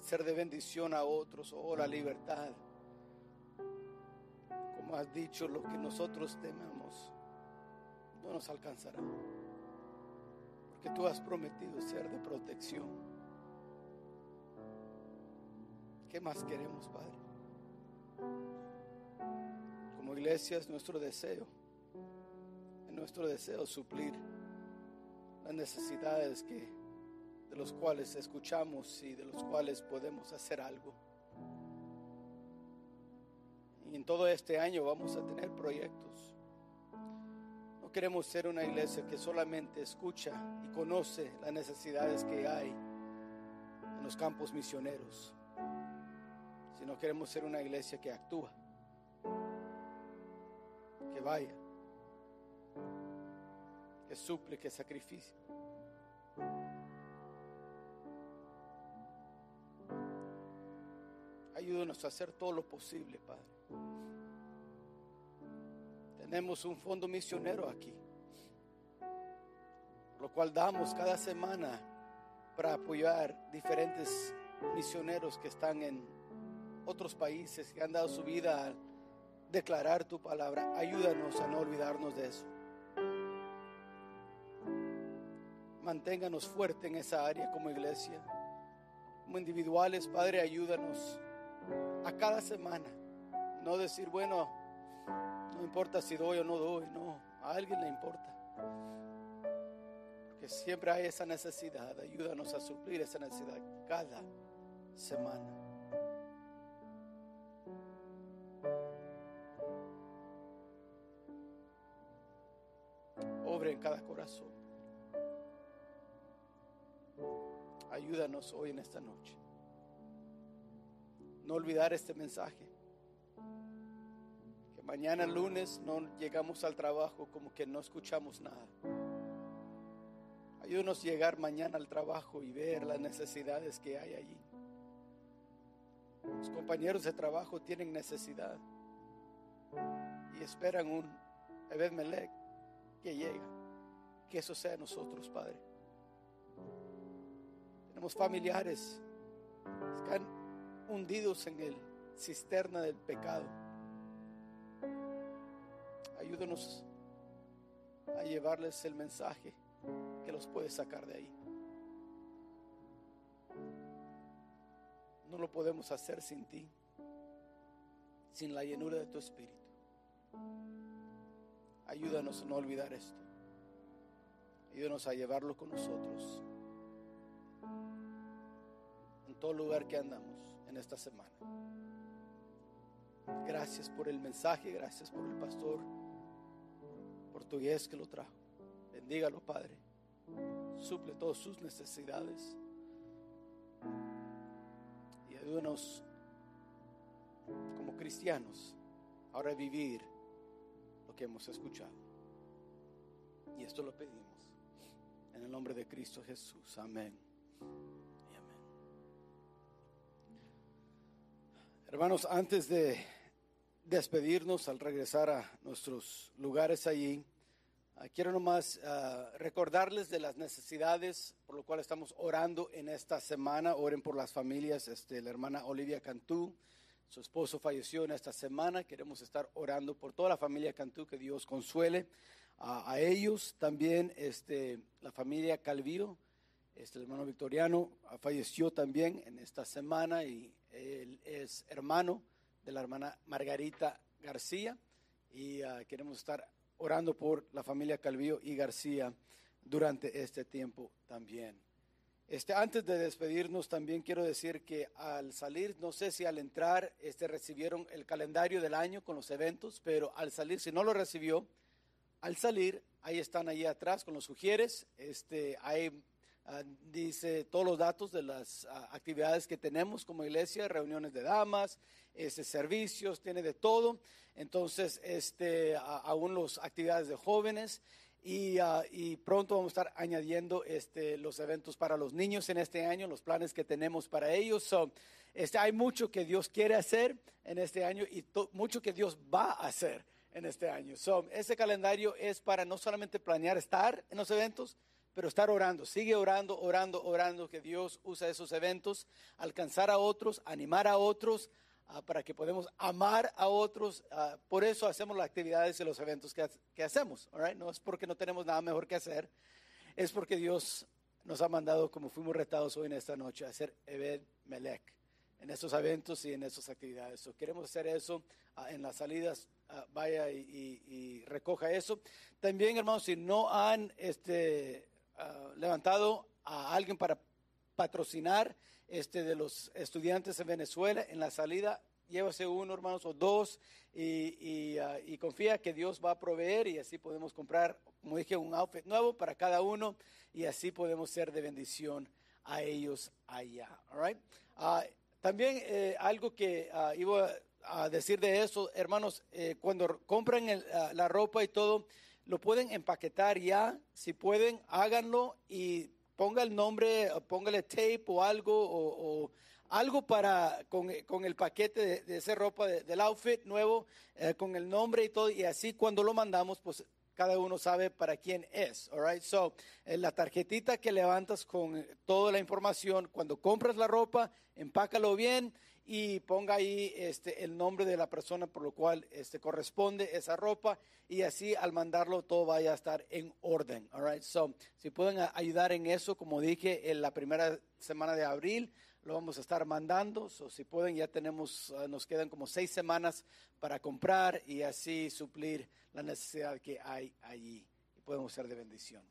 ser de bendición a otros, oh la libertad. Como has dicho, lo que nosotros tememos no nos alcanzará. Porque tú has prometido ser de protección. ¿Qué más queremos, Padre? Como iglesia es nuestro deseo, es nuestro deseo suplir las necesidades que, de los cuales escuchamos y de los cuales podemos hacer algo. Y en todo este año vamos a tener proyectos. No queremos ser una iglesia que solamente escucha y conoce las necesidades que hay en los campos misioneros, sino queremos ser una iglesia que actúa, que vaya, que suple, que sacrificia. Ayúdanos a hacer todo lo posible, Padre. Tenemos un fondo misionero aquí, lo cual damos cada semana para apoyar diferentes misioneros que están en otros países, que han dado su vida a declarar tu palabra. Ayúdanos a no olvidarnos de eso. Manténganos fuerte en esa área como iglesia, como individuales, Padre, ayúdanos a cada semana. No decir, bueno, no importa si doy o no doy, no, a alguien le importa. Porque siempre hay esa necesidad, ayúdanos a suplir esa necesidad cada semana. Obre en cada corazón. Ayúdanos hoy en esta noche no olvidar este mensaje. Que mañana lunes no llegamos al trabajo como que no escuchamos nada. Ayúdanos a llegar mañana al trabajo y ver las necesidades que hay allí. Los compañeros de trabajo tienen necesidad y esperan un Ebed Melech que llega. Que eso sea nosotros, Padre. Tenemos familiares que hundidos en el cisterna del pecado. Ayúdanos a llevarles el mensaje que los puede sacar de ahí. No lo podemos hacer sin ti, sin la llenura de tu espíritu. Ayúdanos a no olvidar esto. Ayúdanos a llevarlo con nosotros en todo lugar que andamos en esta semana. Gracias por el mensaje, gracias por el pastor portugués que lo trajo. Bendígalo, Padre. Suple todas sus necesidades. Y ayúdanos como cristianos ahora a vivir lo que hemos escuchado. Y esto lo pedimos en el nombre de Cristo Jesús. Amén. Hermanos, antes de despedirnos al regresar a nuestros lugares allí, ah, quiero nomás ah, recordarles de las necesidades por lo cual estamos orando en esta semana. Oren por las familias. Este, la hermana Olivia Cantú, su esposo falleció en esta semana. Queremos estar orando por toda la familia Cantú, que Dios consuele a ellos. También este, la familia Calvillo Este hermano Victoriano falleció también en esta semana y él es hermano de la hermana Margarita García y ah, queremos estar orando por la familia Calvillo y García durante este tiempo también. Este, antes de despedirnos, también quiero decir que al salir, no sé si al entrar este, recibieron el calendario del año con los eventos, pero al salir, si no lo recibió, al salir, ahí están ahí atrás con los sugieres, este, ahí ah, dice todos los datos de las ah, actividades que tenemos como iglesia, reuniones de damas, este, servicios, tiene de todo. Entonces, este, aún las actividades de jóvenes y, ah, y, pronto vamos a estar añadiendo este, los eventos para los niños en este año, los planes que tenemos para ellos. este, hay mucho que Dios quiere hacer en este año y mucho que Dios va a hacer en este año. So, ese calendario es para no solamente planear estar en los eventos, pero estar orando. Sigue orando, orando, orando, que Dios usa esos eventos, alcanzar a otros, animar a otros, Ah, para que podamos amar a otros. Ah, por eso hacemos las actividades y los eventos que, que hacemos. No es porque no tenemos nada mejor que hacer, es porque Dios nos ha mandado, como fuimos retados hoy en esta noche, a hacer Ebed Melech en estos eventos y en estas actividades. queremos hacer eso ah, en las salidas. vaya y, recoja eso. También, hermanos, si no han este, levantado a alguien para patrocinar este, de los estudiantes en Venezuela. En la salida, llévase uno, hermanos, o dos, y, ah, y, confía que Dios va a proveer y así podemos comprar, como dije, un outfit nuevo para cada uno y así podemos ser de bendición a ellos allá. Uh, también eh, algo que uh, iba a decir de eso, hermanos, eh, cuando compran la ropa y todo, lo pueden empaquetar ya, si pueden, háganlo y ponga el nombre, póngale tape o algo, o, algo para con, el paquete de, esa ropa del outfit nuevo, eh, con el nombre y todo, y así cuando lo mandamos, pues cada uno sabe para quién es. All right? So, eh, la tarjetita que levantas con toda la información, cuando compras la ropa, empácalo bien y ponga ahí este, el nombre de la persona por lo cual este, corresponde esa ropa y así al mandarlo todo vaya a estar en orden. All right? So, si pueden ayudar en eso, como dije, en la primera semana de abril lo vamos a estar mandando. So, si pueden, ya tenemos, ah, nos quedan como seis semanas para comprar y así suplir la necesidad que hay allí podemos ser de bendición.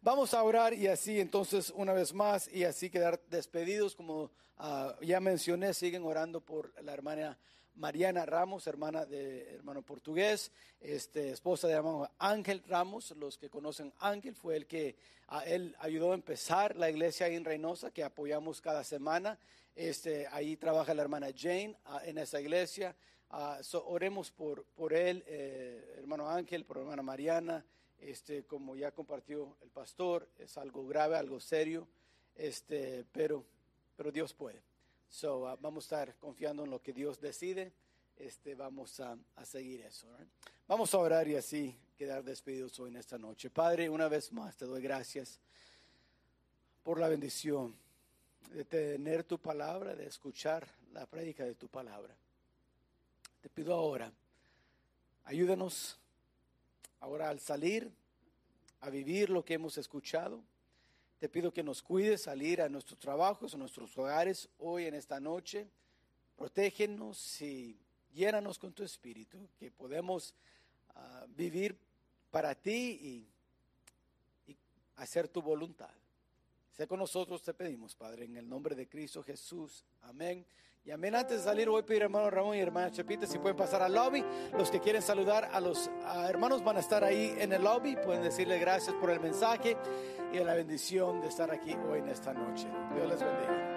Vamos a orar y así entonces una vez más y así quedar despedidos como ah, ya mencioné, siguen orando por la hermana Mariana Ramos, hermana de hermano portugués, este, esposa de hermano Ángel Ramos, los que conocen Ángel, fue el que a él ayudó a empezar la iglesia en Reynosa, que apoyamos cada semana. Este, ahí trabaja la hermana Jane ah, en esa iglesia. Ah, oremos por, por él, eh, hermano Ángel, por hermana Mariana, este, como ya compartió el pastor, es algo grave, algo serio, este, pero, pero Dios puede. So, uh, vamos a estar confiando en lo que Dios decide, este, vamos a, a seguir eso. Vamos a orar y así quedar despedidos hoy en esta noche. Padre, una vez más te doy gracias por la bendición de tener tu palabra, de escuchar la prédica de tu palabra. Te pido ahora, ayúdanos Ahora al salir a vivir lo que hemos escuchado, te pido que nos cuides salir a nuestros trabajos, a nuestros hogares hoy en esta noche. Protégenos y llénanos con tu espíritu, que podemos ah, vivir para ti y, y hacer tu voluntad. Sé con nosotros, te pedimos, Padre, en el nombre de Cristo Jesús. Amén. Y amén. Antes de salir, voy a pedir hermano Ramón y hermana Chepita si pueden pasar al lobby. Los que quieren saludar a los hermanos van a estar ahí en el lobby. Pueden decirle gracias por el mensaje y la bendición de estar aquí hoy en esta noche. Dios les bendiga.